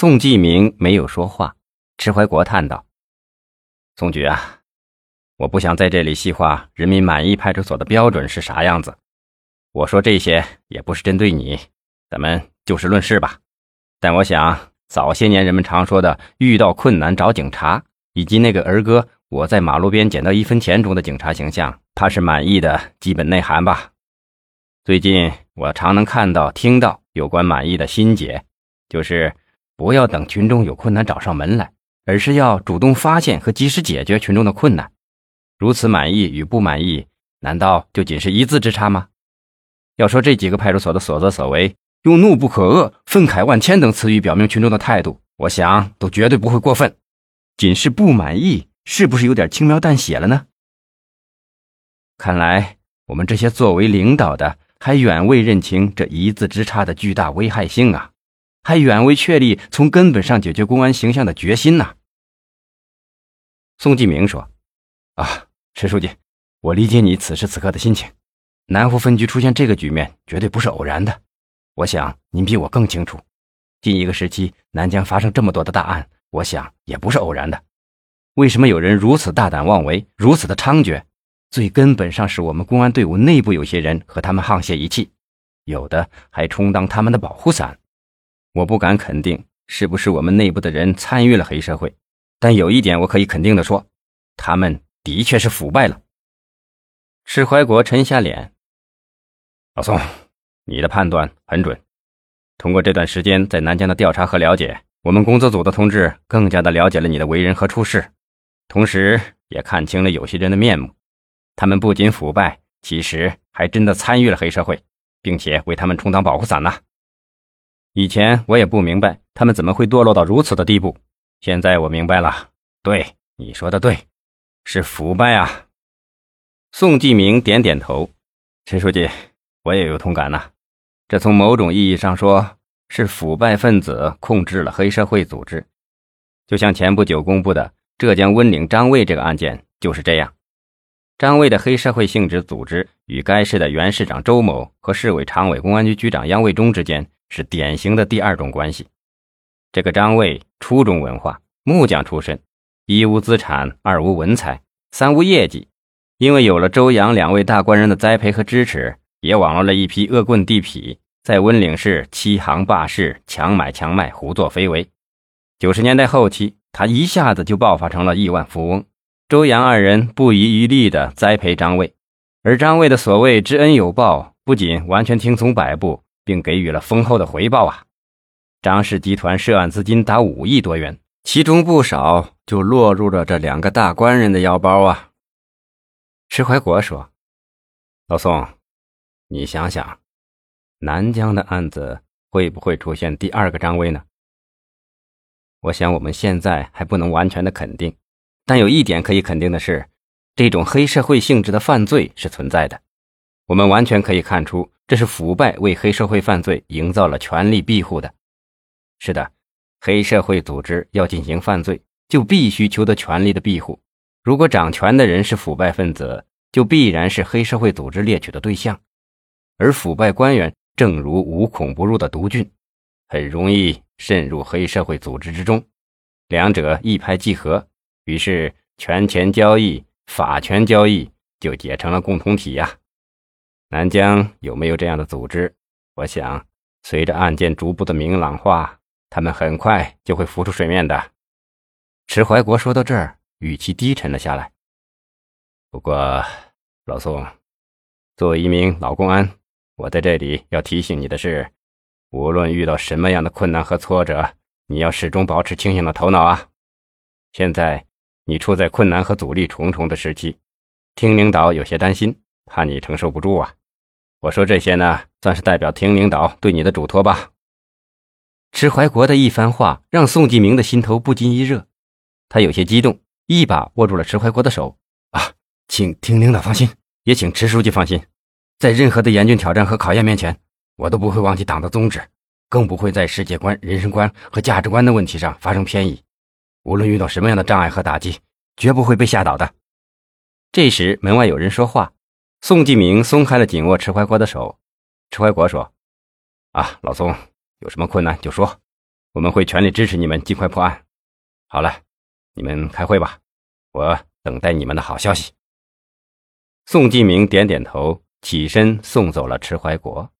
宋继明没有说话，迟怀国叹道：“宋局啊，我不想在这里细化人民满意派出所的标准是啥样子。我说这些也不是针对你，咱们就事论事吧。但我想，早些年人们常说的‘遇到困难找警察’，以及那个儿歌‘我在马路边捡到一分钱’中的警察形象，怕是满意的基本内涵吧。最近我常能看到、听到有关满意的心结，就是。”不要等群众有困难找上门来，而是要主动发现和及时解决群众的困难。如此满意与不满意，难道就仅是一字之差吗？要说这几个派出所的所作所为，用“怒不可遏”“愤慨万千”等词语表明群众的态度，我想都绝对不会过分。仅是不满意，是不是有点轻描淡写了呢？看来我们这些作为领导的，还远未认清这一字之差的巨大危害性啊！还远未确立从根本上解决公安形象的决心呢。宋继明说：“啊，陈书记，我理解你此时此刻的心情。南湖分局出现这个局面，绝对不是偶然的。我想您比我更清楚，近一个时期南疆发生这么多的大案，我想也不是偶然的。为什么有人如此大胆妄为，如此的猖獗？最根本上是我们公安队伍内部有些人和他们沆瀣一气，有的还充当他们的保护伞。”我不敢肯定是不是我们内部的人参与了黑社会，但有一点我可以肯定的说，他们的确是腐败了。赤怀国沉下脸，老宋，你的判断很准。通过这段时间在南疆的调查和了解，我们工作组的同志更加的了解了你的为人和处事，同时也看清了有些人的面目。他们不仅腐败，其实还真的参与了黑社会，并且为他们充当保护伞呢。以前我也不明白他们怎么会堕落到如此的地步，现在我明白了。对，你说的对，是腐败啊！宋继明点点头。陈书记，我也有同感呐。这从某种意义上说，是腐败分子控制了黑社会组织。就像前不久公布的浙江温岭张卫这个案件就是这样。张卫的黑社会性质组织与该市的原市长周某和市委常委、公安局局长杨卫忠之间。是典型的第二种关系。这个张卫初中文化，木匠出身，一无资产，二无文采，三无业绩。因为有了周扬两位大官人的栽培和支持，也网罗了一批恶棍地痞，在温岭市欺行霸市，强买强卖，胡作非为。九十年代后期，他一下子就爆发成了亿万富翁。周杨二人不遗余力地栽培张卫，而张卫的所谓知恩有报，不仅完全听从摆布。并给予了丰厚的回报啊！张氏集团涉案资金达五亿多元，其中不少就落入了这两个大官人的腰包啊。石怀国说：“老宋，你想想，南疆的案子会不会出现第二个张威呢？我想我们现在还不能完全的肯定，但有一点可以肯定的是，这种黑社会性质的犯罪是存在的。我们完全可以看出。”这是腐败为黑社会犯罪营造了权力庇护的。是的，黑社会组织要进行犯罪，就必须求得权力的庇护。如果掌权的人是腐败分子，就必然是黑社会组织猎取的对象。而腐败官员正如无孔不入的毒菌，很容易渗入黑社会组织之中，两者一拍即合，于是权钱交易、法权交易就结成了共同体呀。南疆有没有这样的组织？我想，随着案件逐步的明朗化，他们很快就会浮出水面的。迟怀国说到这儿，语气低沉了下来。不过，老宋，作为一名老公安，我在这里要提醒你的是，无论遇到什么样的困难和挫折，你要始终保持清醒的头脑啊！现在你处在困难和阻力重重的时期，听领导有些担心，怕你承受不住啊。我说这些呢，算是代表厅领导对你的嘱托吧。迟怀国的一番话让宋继明的心头不禁一热，他有些激动，一把握住了迟怀国的手。啊，请厅领导放心，也请迟书记放心，在任何的严峻挑战和考验面前，我都不会忘记党的宗旨，更不会在世界观、人生观和价值观的问题上发生偏移。无论遇到什么样的障碍和打击，绝不会被吓倒的。这时，门外有人说话。宋继明松开了紧握迟怀国的手，迟怀国说：“啊，老宋，有什么困难就说，我们会全力支持你们尽快破案。好了，你们开会吧，我等待你们的好消息。宋继明点点头，起身送走了迟怀国。